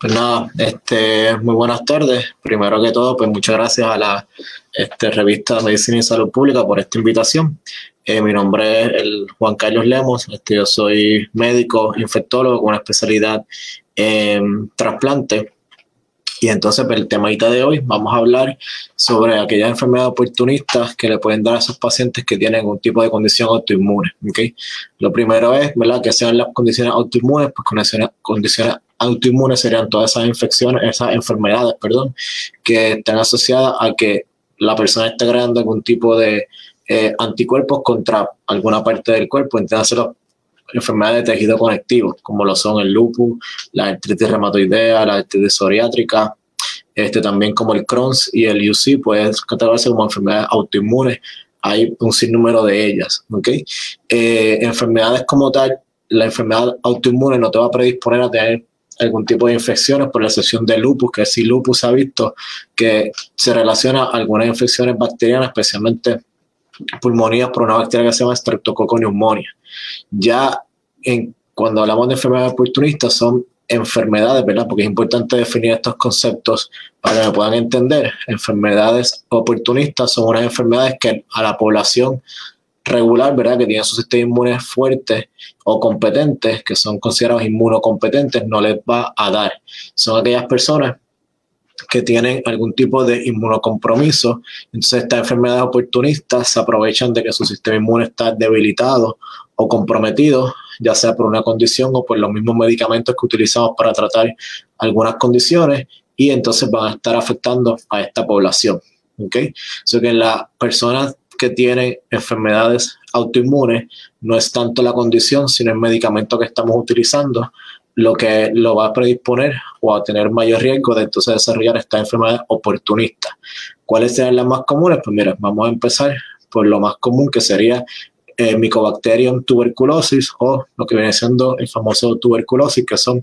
Pues nada, este, muy buenas tardes. Primero que todo, pues muchas gracias a la este, revista Medicina y Salud Pública por esta invitación. Eh, mi nombre es el Juan Carlos Lemos, este, yo soy médico infectólogo con una especialidad en trasplante. Y entonces, pues, el temática de hoy vamos a hablar sobre aquellas enfermedades oportunistas que le pueden dar a esos pacientes que tienen algún tipo de condición autoinmune. ¿okay? Lo primero es, ¿verdad?, que sean las condiciones autoinmunes, pues condiciones, condiciones autoinmunes serían todas esas infecciones, esas enfermedades, perdón, que están asociadas a que la persona esté creando algún tipo de eh, anticuerpos contra alguna parte del cuerpo, entonces las enfermedades de tejido conectivo, como lo son el lupus, la artritis reumatoidea, la artritis psoriátrica, este, también como el Crohn's y el UC, pueden catalogarse como enfermedades autoinmunes. Hay un sinnúmero de ellas. ¿okay? Eh, enfermedades como tal, la enfermedad autoinmune no te va a predisponer a tener algún tipo de infecciones, por la excepción de lupus, que si lupus ha visto que se relaciona a algunas infecciones bacterianas, especialmente pulmonías por una bacteria que se llama Streptococcus pneumoniae. Ya en, cuando hablamos de enfermedades oportunistas son enfermedades, ¿verdad? Porque es importante definir estos conceptos para que puedan entender. Enfermedades oportunistas son unas enfermedades que a la población regular, ¿verdad? Que tienen su sistema inmune fuerte o competentes, que son considerados inmunocompetentes, no les va a dar. Son aquellas personas que tienen algún tipo de inmunocompromiso. Entonces, estas enfermedades oportunistas se aprovechan de que su sistema inmune está debilitado o comprometido, ya sea por una condición o por los mismos medicamentos que utilizamos para tratar algunas condiciones, y entonces van a estar afectando a esta población. ¿ok? So que las personas que tienen enfermedades autoinmunes no es tanto la condición, sino el medicamento que estamos utilizando lo que lo va a predisponer o a tener mayor riesgo de entonces desarrollar esta enfermedad oportunista. ¿Cuáles serían las más comunes? Pues mira, vamos a empezar por lo más común que sería eh, Mycobacterium tuberculosis o lo que viene siendo el famoso tuberculosis, que son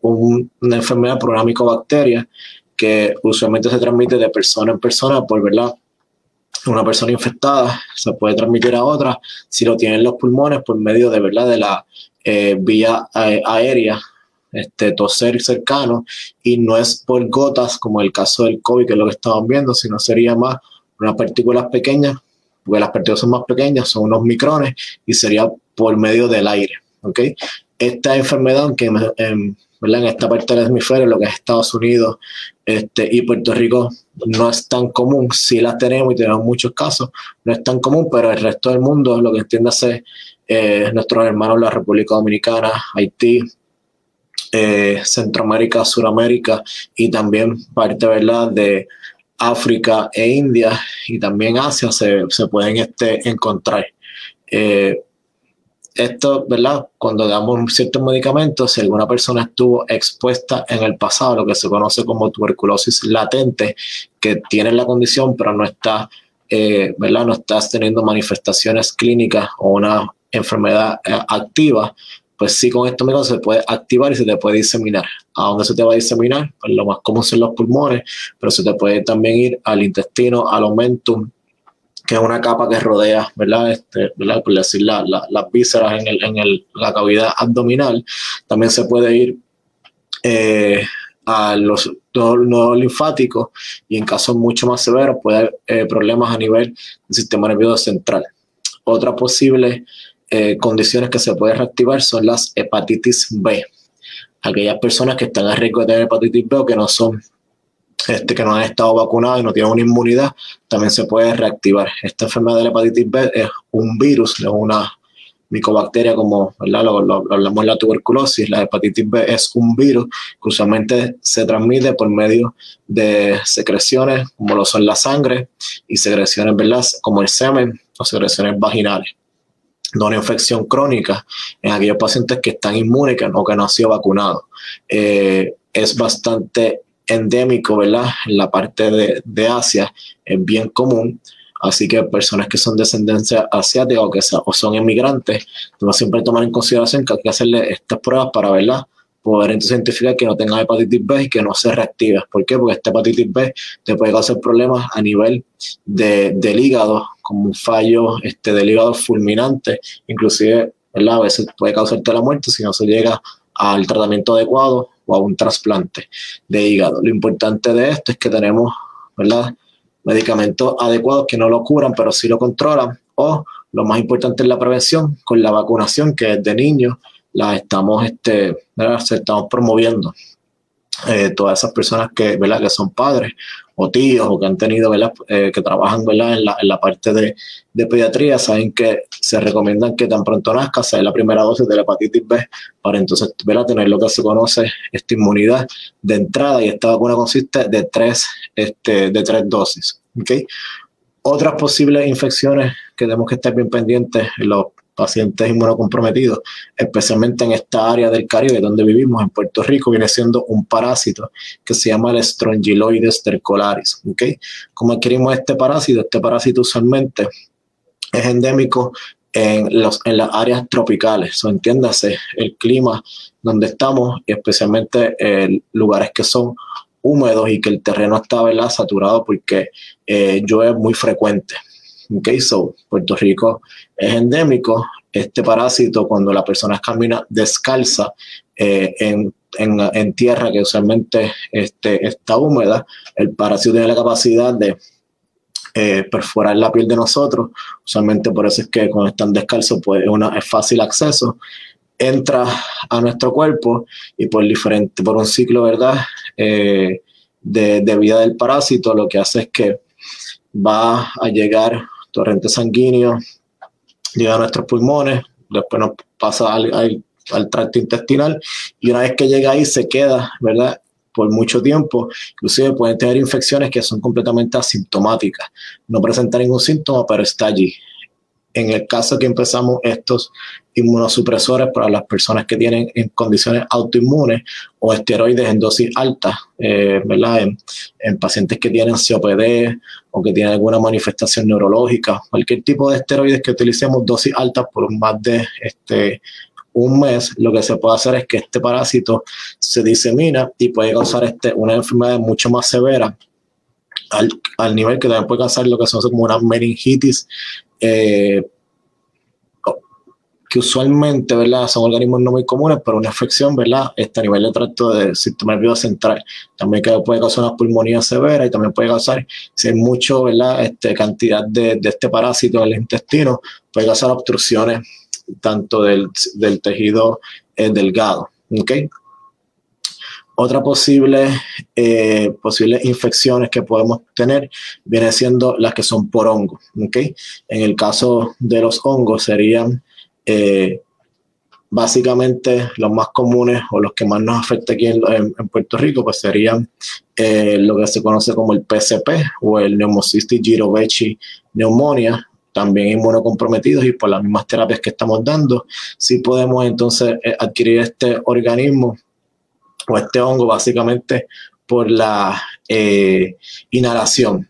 una enfermedad por una micobacteria que usualmente se transmite de persona en persona por verdad una persona infectada se puede transmitir a otra si lo tienen los pulmones por medio de verdad de la eh, vía eh, aérea este, toser cercano y no es por gotas como el caso del COVID que es lo que estamos viendo, sino sería más unas partículas pequeñas, porque las partículas son más pequeñas, son unos micrones y sería por medio del aire. ¿okay? Esta enfermedad que en, esta parte del hemisferio, lo que es Estados Unidos este, y Puerto Rico, no es tan común. Sí las tenemos y tenemos muchos casos, no es tan común, pero el resto del mundo, lo que entiende hacer eh, nuestros hermanos, la República Dominicana, Haití, eh, Centroamérica, Suramérica y también parte ¿verdad? de África e India y también Asia se, se pueden este, encontrar. Eh, esto, ¿verdad? Cuando damos ciertos medicamentos, si alguna persona estuvo expuesta en el pasado, lo que se conoce como tuberculosis latente, que tiene la condición, pero no está, eh, ¿verdad? No estás teniendo manifestaciones clínicas o una enfermedad activa, pues sí, con estos medicamentos se puede activar y se te puede diseminar. ¿A dónde se te va a diseminar? Pues lo más común son los pulmones, pero se te puede también ir al intestino, al omentum, que es una capa que rodea, ¿verdad? Este, ¿verdad? Por decir las vísceras en, el, en el, la cavidad abdominal. También se puede ir eh, a los nodos linfáticos y en casos mucho más severos puede haber eh, problemas a nivel del sistema nervioso central. Otra posible eh, condiciones que se puede reactivar son las hepatitis B. Aquellas personas que están a riesgo de tener hepatitis B o que no son este, que no han estado vacunados y no tienen una inmunidad, también se puede reactivar. Esta enfermedad de la hepatitis B es un virus, es una micobacteria como ¿verdad? Hablamos de la tuberculosis, la hepatitis B es un virus que usualmente se transmite por medio de secreciones como lo son la sangre y secreciones ¿verdad? como el semen o secreciones vaginales. De una infección crónica en aquellos pacientes que están inmunes o que no han sido vacunados. Eh, es bastante endémico, ¿verdad? En la parte de, de, Asia es bien común. Así que personas que son de descendencia asiática o que o son inmigrantes, debemos siempre tomar en consideración que hay que hacerle estas pruebas para, ¿verdad? poder entonces identificar que no tenga hepatitis B y que no se reactive. ¿Por qué? Porque esta hepatitis B te puede causar problemas a nivel de, del hígado, como un fallo este, del hígado fulminante, inclusive ¿verdad? a veces puede causarte la muerte si no se llega al tratamiento adecuado o a un trasplante de hígado. Lo importante de esto es que tenemos ¿verdad? medicamentos adecuados que no lo curan, pero sí lo controlan, o lo más importante es la prevención con la vacunación, que es de niños las estamos, este, estamos promoviendo. Eh, todas esas personas que, ¿verdad? que son padres o tíos o que han tenido. Eh, que trabajan. En, la, en la parte de, de, pediatría, saben que se recomiendan que tan pronto nazca sea la primera dosis de la hepatitis B para entonces ¿verdad? tener lo que se conoce esta inmunidad de entrada y esta vacuna consiste de tres, este, de tres dosis. ¿okay? Otras posibles infecciones que tenemos que estar bien pendientes en los pacientes inmunocomprometidos, especialmente en esta área del Caribe donde vivimos, en Puerto Rico, viene siendo un parásito que se llama el Strongyloides tercolaris. ¿okay? ¿Cómo adquirimos este parásito? Este parásito usualmente es endémico en, los, en las áreas tropicales, entiéndase, el clima donde estamos y especialmente en lugares que son húmedos y que el terreno está ¿verdad? saturado porque eh, llueve muy frecuente. Okay, so Puerto Rico es endémico. Este parásito, cuando la persona camina descalza eh, en, en, en, tierra que usualmente este, está húmeda, el parásito tiene la capacidad de eh, perforar la piel de nosotros. Usualmente por eso es que cuando están descalzos pues, es, fácil acceso. Entra a nuestro cuerpo y por, diferente, por un ciclo ¿verdad? Eh, de, de vida del parásito lo que hace es que va a llegar torrente sanguíneo llega a nuestros pulmones, después nos pasa al, al, tracto intestinal y una vez que llega ahí se queda, ¿verdad? por mucho tiempo, inclusive pueden tener infecciones que son completamente asintomáticas, no presenta ningún síntoma, pero está allí en el caso que empezamos estos inmunosupresores para las personas que tienen en condiciones autoinmunes o esteroides en dosis alta, eh, ¿verdad? En, pacientes que tienen COPD o que tienen alguna manifestación neurológica, cualquier tipo de esteroides que utilicemos dosis altas por más de este, un mes, lo que se puede hacer es que este parásito se disemina y puede causar este, una enfermedad mucho más severa al, al, nivel que también puede causar lo que son como una meningitis eh, que usualmente, ¿verdad? Son organismos no muy comunes, pero una infección, ¿verdad? Este a nivel de tracto del sistema nervioso central. También puede causar una pulmonía severa y también puede causar, si hay mucho, ¿verdad? Este, cantidad de, este parásito en el intestino, puede causar obstrucciones tanto del, del tejido eh, delgado, ¿ok? Otra posible, eh, posibles infecciones que podemos tener viene siendo las que son por hongo. ¿okay? En el caso de los hongos serían eh, básicamente los más comunes o los que más nos afecta aquí en, Puerto Rico, pues serían eh, lo que se conoce como el PCP o el Pneumocystis jirovecii pneumonia, también inmunocomprometidos y por las mismas terapias que estamos dando, sí podemos entonces adquirir este organismo o este hongo básicamente por la eh, inhalación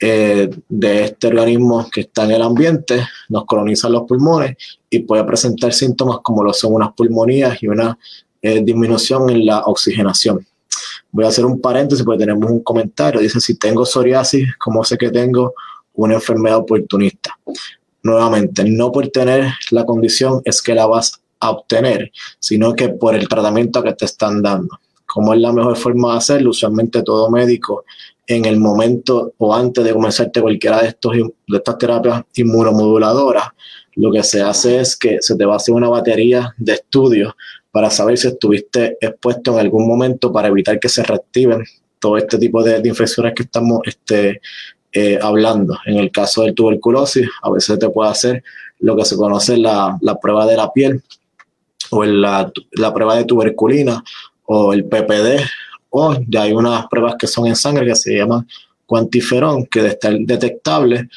eh, de este organismo que está en el ambiente, nos coloniza los pulmones y puede presentar síntomas como lo son unas pulmonías y una eh, disminución en la oxigenación. Voy a hacer un paréntesis porque tenemos un comentario. Dice, si tengo psoriasis, ¿cómo sé que tengo una enfermedad oportunista? Nuevamente, no por tener la condición es que la vas obtener, sino que por el tratamiento que te están dando. ¿Cómo es la mejor forma de hacerlo? Usualmente todo médico en el momento o antes de comenzarte cualquiera de, estos, de estas terapias inmunomoduladoras, lo que se hace es que se te va a hacer una batería de estudios para saber si estuviste expuesto en algún momento para evitar que se reactiven todo este tipo de, infecciones que estamos este, eh, hablando. En el caso del tuberculosis, a veces te puede hacer lo que se conoce la, la prueba de la piel, o la, la prueba de tuberculina o el PPD, o ya hay unas pruebas que son en sangre que se llaman cuantiferón, que de estar detectable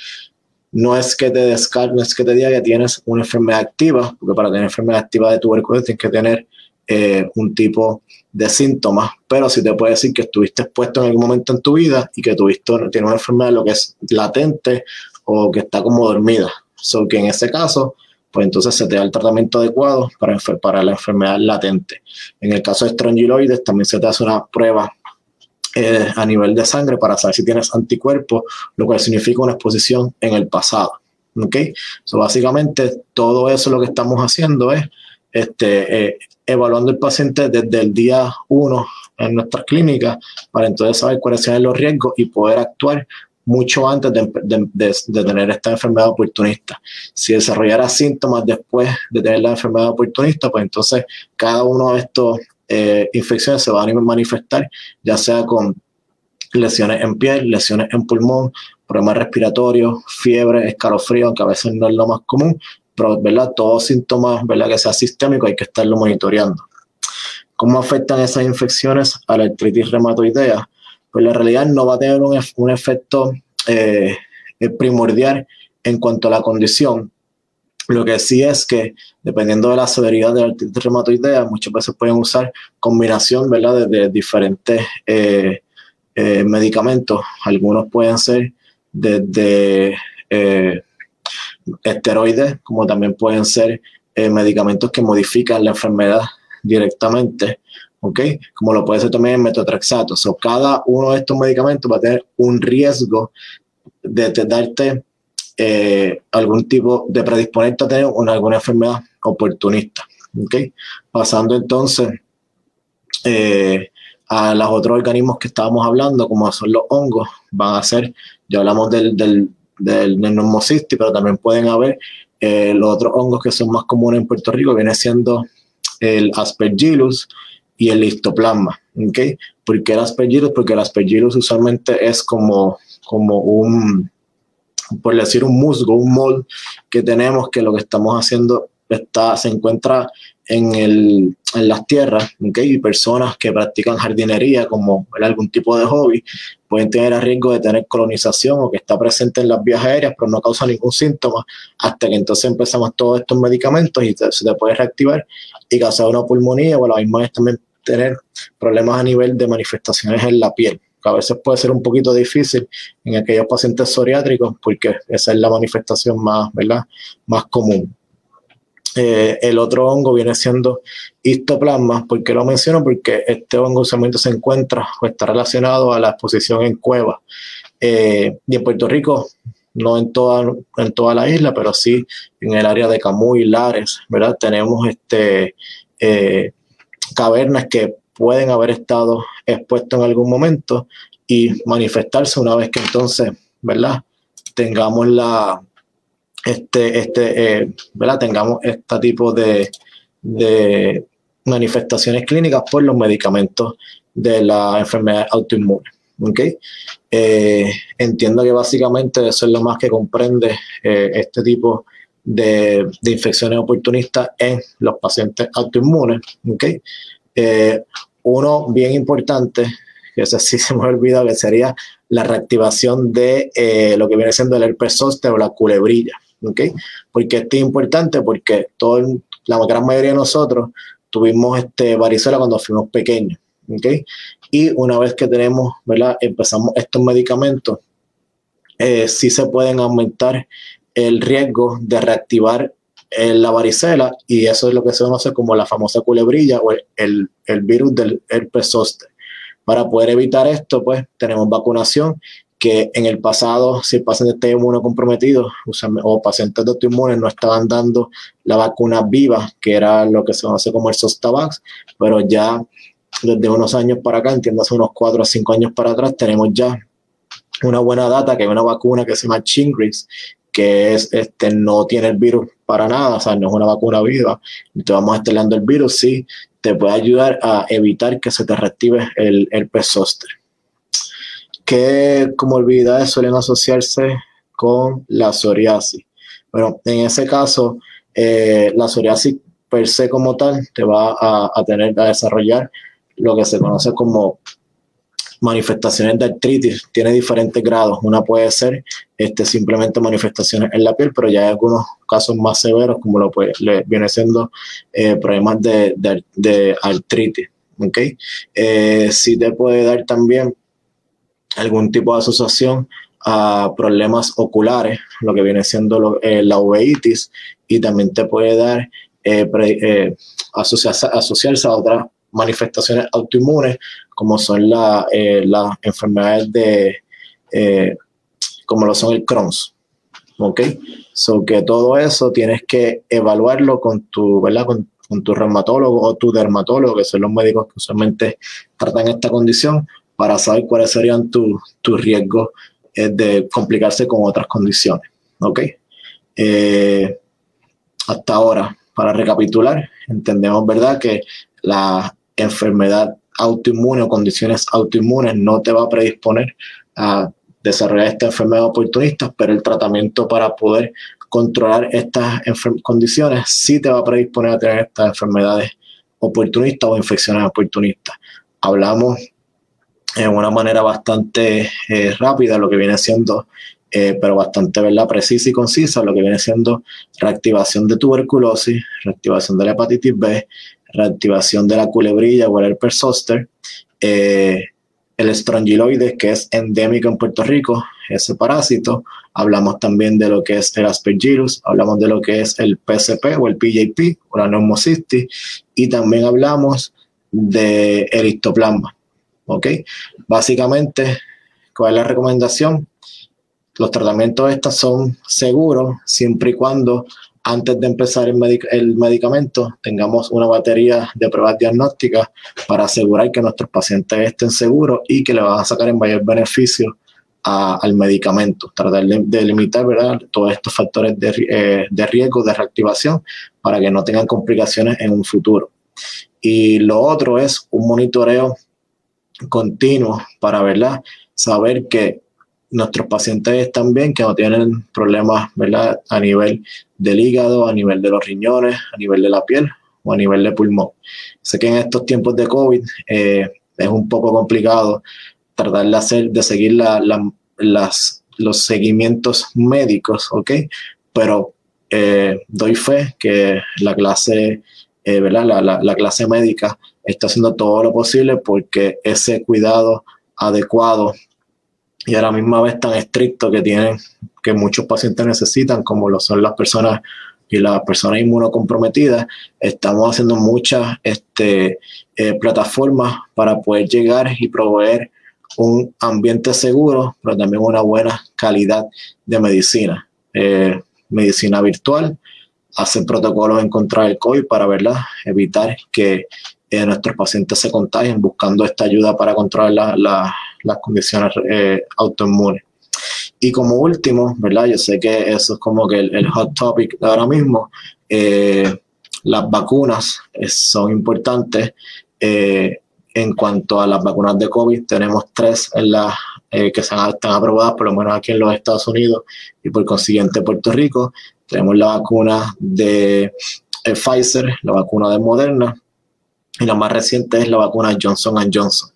no es que te descargue, no es que te diga que tienes una enfermedad activa, porque para tener enfermedad activa de tuberculosis tienes que tener eh, un tipo de síntomas, pero sí te puede decir que estuviste expuesto en algún momento en tu vida y que tuviste tiene una enfermedad lo que es latente o que está como dormida. So que en ese caso, pues entonces se te da el tratamiento adecuado para, para la enfermedad latente. En el caso de estrongiloides también se te hace una prueba eh, a nivel de sangre para saber si tienes anticuerpos, lo cual significa una exposición en el pasado. ¿Ok? So, básicamente todo eso lo que estamos haciendo es este, eh, evaluando el paciente desde el día 1 en nuestras clínicas para entonces saber cuáles son los riesgos y poder actuar mucho antes de, tener esta enfermedad oportunista. Si desarrollara síntomas después de tener la enfermedad oportunista, pues entonces cada uno de estos eh, infecciones se van a manifestar, ya sea con lesiones en piel, lesiones en pulmón, problemas respiratorios, fiebre, escalofrío, aunque a veces no es lo más común, pero ¿verdad? todos síntomas ¿verdad? que sea sistémico hay que estarlo monitoreando. ¿Cómo afectan esas infecciones a la artritis reumatoidea? Pues la realidad no va a tener un, un efecto eh, primordial en cuanto a la condición. Lo que sí es que, dependiendo de la severidad de la artritis reumatoidea, muchas veces pueden usar combinación ¿verdad? de, medicamentos. Eh, eh, medicamentos. Algunos pueden ser desde esteroides, como también pueden ser medicamentos que modifican la enfermedad directamente, ¿ok? Como lo puede ser también el metotrexato. So, cada uno de estos medicamentos va a tener un riesgo de, darte eh, algún tipo de predisponente a tener una, alguna enfermedad oportunista, ¿ok? Pasando entonces eh, a los otros organismos que estábamos hablando, como son los hongos, van a ser, ya hablamos del, del, del, pero también pueden haber eh, los otros hongos que son más comunes en Puerto Rico, viene siendo el aspergillus y el histoplasma. ¿okay? ¿Por qué el aspergillus? Porque el aspergillus usualmente es como, como un, por decir, un musgo, un mold que tenemos que lo que estamos haciendo está, se encuentra en, el, en las tierras, ¿okay? y personas que practican jardinería como algún tipo de hobby pueden tener a riesgo de tener colonización o que está presente en las vías aéreas, pero no causa ningún síntoma, hasta que entonces empezamos todos estos medicamentos y se te puede reactivar y causar una pulmonía o a la misma vez también tener problemas a nivel de manifestaciones en la piel que a veces puede ser un poquito difícil en aquellos pacientes psoriátricos porque esa es la manifestación más, ¿verdad? más común. Eh, el otro hongo viene siendo histoplasma. ¿Por qué lo menciono? Porque este hongo usualmente se encuentra o está relacionado a la exposición en cuevas. Eh, y en Puerto Rico, no en toda, en toda la isla, pero sí en el área de Camuy, Lares, ¿verdad? Tenemos este, eh, cavernas que pueden haber estado expuestos en algún momento y manifestarse una vez que entonces, ¿verdad? Tengamos la, este, este, eh, ¿verdad? tengamos este tipo de, de, manifestaciones clínicas por los medicamentos de la enfermedad autoinmune. Eh, entiendo que básicamente eso es lo más que comprende eh, este tipo de, de, infecciones oportunistas en los pacientes autoinmunes. ¿okay? uno bien importante, que ese sí se me ha olvidado, que sería la reactivación de lo que viene siendo el herpes zóster o la culebrilla. ¿okay? Porque esto es importante porque todo, la gran mayoría de nosotros tuvimos este varicela cuando fuimos pequeños, ¿okay? Y una vez que tenemos, ¿verdad? Empezamos estos medicamentos, eh, sí se pueden aumentar el riesgo de reactivar eh, la varicela y eso es lo que se conoce como la famosa culebrilla o el, el virus del herpes zóster. Para poder evitar esto, pues tenemos vacunación que en el pasado, si el paciente está inmunocomprometido o pacientes de autoinmunes no estaban dando la vacuna viva, que era lo que se conoce como el Zostavax, pero ya desde unos años para acá, entiendo hace unos cuatro o cinco años para atrás, tenemos ya una buena data que hay una vacuna que se llama Chingrix, que es, este, no tiene el virus para nada, o sea, no es una vacuna viva, te vamos estelando el virus, sí, te puede ayudar a evitar que se te reactive el, pesóster ¿Qué comorbilidades suelen asociarse con la psoriasis? Bueno, en ese caso, eh, la psoriasis per se como tal te va a, tener a desarrollar lo que se conoce como manifestaciones de artritis tiene diferentes grados. Una puede ser este, simplemente manifestaciones en la piel, pero ya hay algunos casos más severos, como lo puede, viene siendo eh, problemas de, de, artritis. ¿okay? Eh, sí te puede dar también algún tipo de asociación a problemas oculares, lo que viene siendo eh, la uveitis, y también te puede dar asociarse, asociarse a otras manifestaciones autoinmunes, como son eh, las enfermedades de, eh, como lo son el Crohn's. ¿Ok? So que todo eso tienes que evaluarlo con tu, ¿verdad? Con, tu reumatólogo o tu dermatólogo, que son los médicos que usualmente tratan esta condición, para saber cuáles serían tus riesgos eh, de complicarse con otras condiciones. ¿Ok? hasta ahora, para recapitular, entendemos, ¿verdad?, que la enfermedad autoinmune o condiciones autoinmunes no te va a predisponer a desarrollar esta enfermedad oportunista, pero el tratamiento para poder controlar estas condiciones sí te va a predisponer a tener estas enfermedades oportunistas o infecciones oportunistas. Hablamos en una manera bastante eh, rápida lo que viene siendo, eh, pero bastante ¿verdad? precisa y concisa, lo que viene siendo reactivación de tuberculosis, reactivación de la hepatitis B, reactivación de la culebrilla o el eh, el strongyloides, que es endémico en Puerto Rico, ese parásito. Hablamos también de lo que es el aspergillus, hablamos de lo que es el PCP o el PJP o la neumocystis y también hablamos de eristoplasma. ¿Ok? Básicamente, ¿cuál es la recomendación? Los tratamientos estos son seguros siempre y cuando antes de empezar el, medicamento tengamos una batería de pruebas diagnósticas para asegurar que nuestros pacientes estén seguros y que le van a sacar en mayor beneficio al medicamento, tratar de, limitar ¿verdad? todos estos factores de, eh, de, riesgo de reactivación para que no tengan complicaciones en un futuro. Y lo otro es un monitoreo continuo para ¿verdad? saber que nuestros pacientes bien, que no tienen problemas a nivel del hígado, a nivel de los riñones, a nivel de la piel o a nivel de pulmón. Sé que en estos tiempos de COVID eh, es un poco complicado tratar de hacer, de seguir los seguimientos médicos, ¿ok? Pero eh, doy fe que la clase, eh, ¿verdad? La clase médica está haciendo todo lo posible porque ese cuidado adecuado y a la misma vez tan estricto que tienen, que muchos pacientes necesitan, como lo son las personas y las personas inmunocomprometidas, estamos haciendo muchas este, eh, plataformas para poder llegar y proveer un ambiente seguro, pero también una buena calidad de medicina. Eh, medicina virtual, hacer protocolos en contra del COVID para ¿verdad? evitar que eh, nuestros pacientes se contagien, buscando esta ayuda para controlar las condiciones eh, autoinmunes. Y como último, ¿verdad? Yo sé que eso es como que el, hot topic ahora mismo. Eh, las vacunas son importantes. en cuanto a las vacunas de COVID, tenemos tres que se están aprobadas, por lo menos aquí en los Estados Unidos y por consiguiente Puerto Rico. Tenemos la vacuna de Pfizer, la vacuna de Moderna y la más reciente es la vacuna Johnson Johnson.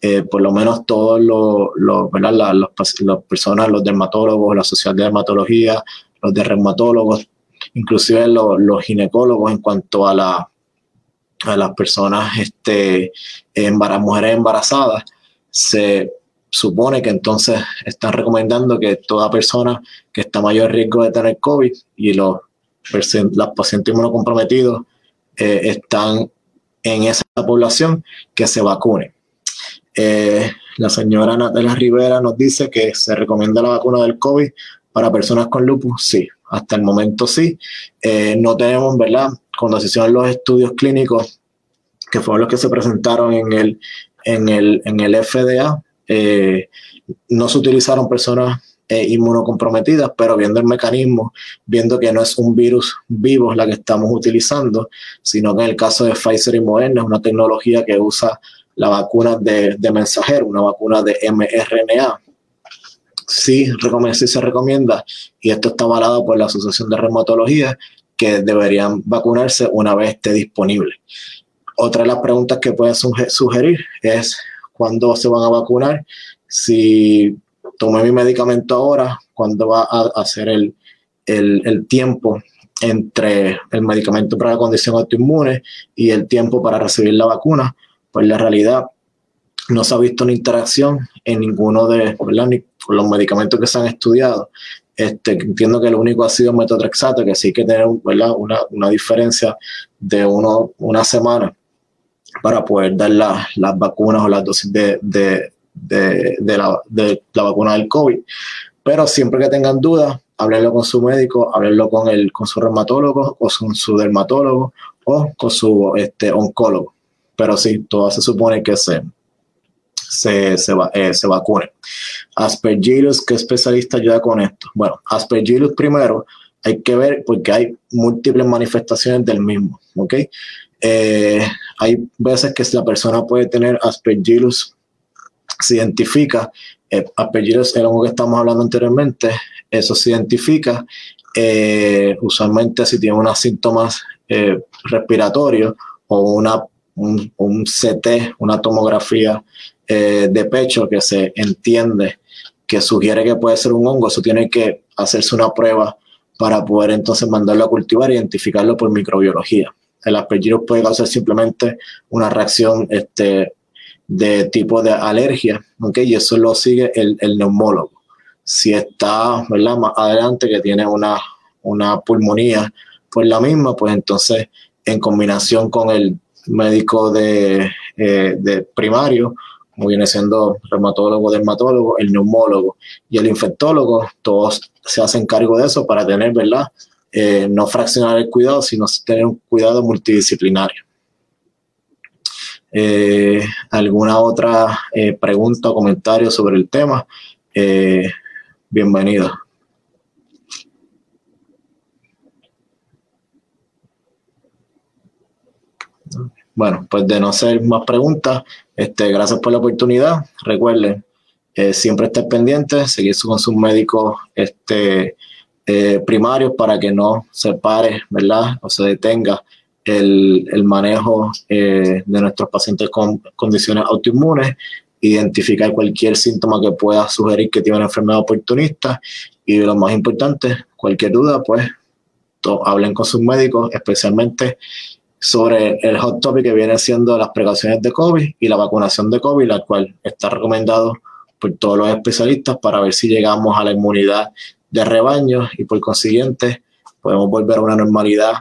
Eh, por lo menos todos los, los, las personas, los dermatólogos, la sociedad de dermatología, los de reumatólogos, inclusive los, los ginecólogos en cuanto a, la, a las personas, este, mujeres embarazadas, se supone que entonces están recomendando que toda persona que está a mayor riesgo de tener COVID y los, los pacientes inmunocomprometidos eh, están en esa población que se vacune. Eh, la señora Natalia Rivera nos dice que se recomienda la vacuna del COVID para personas con lupus. Sí, hasta el momento sí. Eh, no tenemos, ¿verdad? Cuando se hicieron los estudios clínicos, que fueron los que se presentaron en el, en el, en el FDA, eh, no se utilizaron personas eh, inmunocomprometidas, pero viendo el mecanismo, viendo que no es un virus vivo la que estamos utilizando, sino que en el caso de Pfizer y Moderna es una tecnología que usa la vacuna de, mensajero, una vacuna de mRNA. Sí, sí se recomienda, y esto está avalado por la Asociación de Reumatología, que deberían vacunarse una vez esté disponible. Otra de las preguntas que pueden sugerir es cuándo se van a vacunar, si tomé mi medicamento ahora, cuándo va a hacer el, el, tiempo entre el medicamento para la condición autoinmune y el tiempo para recibir la vacuna, pues la realidad no se ha visto una interacción en ninguno de los medicamentos que se han estudiado. Este, entiendo que lo único ha sido metotrexato, que sí que tener Una, una, diferencia de uno, una semana para poder dar las vacunas o las dosis de, de, de, la, de la vacuna del COVID. Pero siempre que tengan dudas, háblenlo con su médico, háblenlo con, el, con su reumatólogo o con su dermatólogo o con su este, oncólogo. Pero sí, todo se supone que se, se, se, eh, se vacune. Aspergillus, ¿qué especialista ayuda con esto? Bueno, Aspergillus primero hay que ver porque hay múltiples manifestaciones del mismo, ¿ok? Eh, hay veces que la persona puede tener Aspergillus, se identifica, eh, Aspergillus era algo que estamos hablando anteriormente, eso se identifica eh, usualmente si tiene unos síntomas respiratorios o una, un, CT, una tomografía eh, de pecho que se entiende que sugiere que puede ser un hongo, eso tiene que hacerse una prueba para poder entonces mandarlo a cultivar e identificarlo por microbiología. El aspergillus puede causar simplemente una reacción este, de tipo de alergia, ¿okay? y eso lo sigue el, neumólogo. Si está ¿verdad? más adelante que tiene una, una pulmonía por la misma, pues entonces en combinación con el médico de, eh, de primario, como viene siendo reumatólogo, dermatólogo, el neumólogo y el infectólogo, todos se hacen cargo de eso para tener, ¿verdad? Eh, no fraccionar el cuidado, sino tener un cuidado multidisciplinario. Eh, ¿Alguna otra eh, pregunta o comentario sobre el tema? bienvenido. Bueno, pues de no ser más preguntas, este, gracias por la oportunidad. Recuerden, eh, siempre estar pendiente, seguir con sus médicos este, eh, primarios para que no se pare, ¿verdad? O se detenga el, manejo eh, de nuestros pacientes con condiciones autoinmunes, identificar cualquier síntoma que pueda sugerir que tiene una enfermedad oportunista y lo más importante, cualquier duda, pues hablen con sus médicos, especialmente sobre el hot topic que viene siendo las precauciones de COVID y la vacunación de COVID, la cual está recomendado por todos los especialistas para ver si llegamos a la inmunidad de rebaño y por consiguiente podemos volver a una normalidad,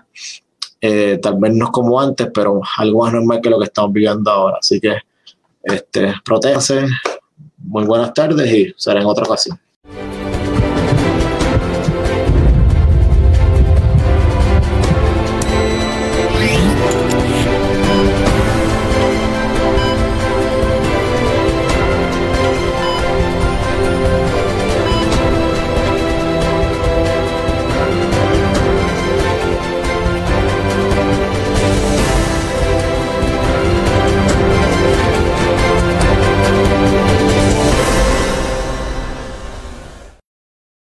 eh, tal vez no como antes, pero algo más normal que lo que estamos viviendo ahora. Así que este, protéjanse, muy buenas tardes y será en otra ocasión.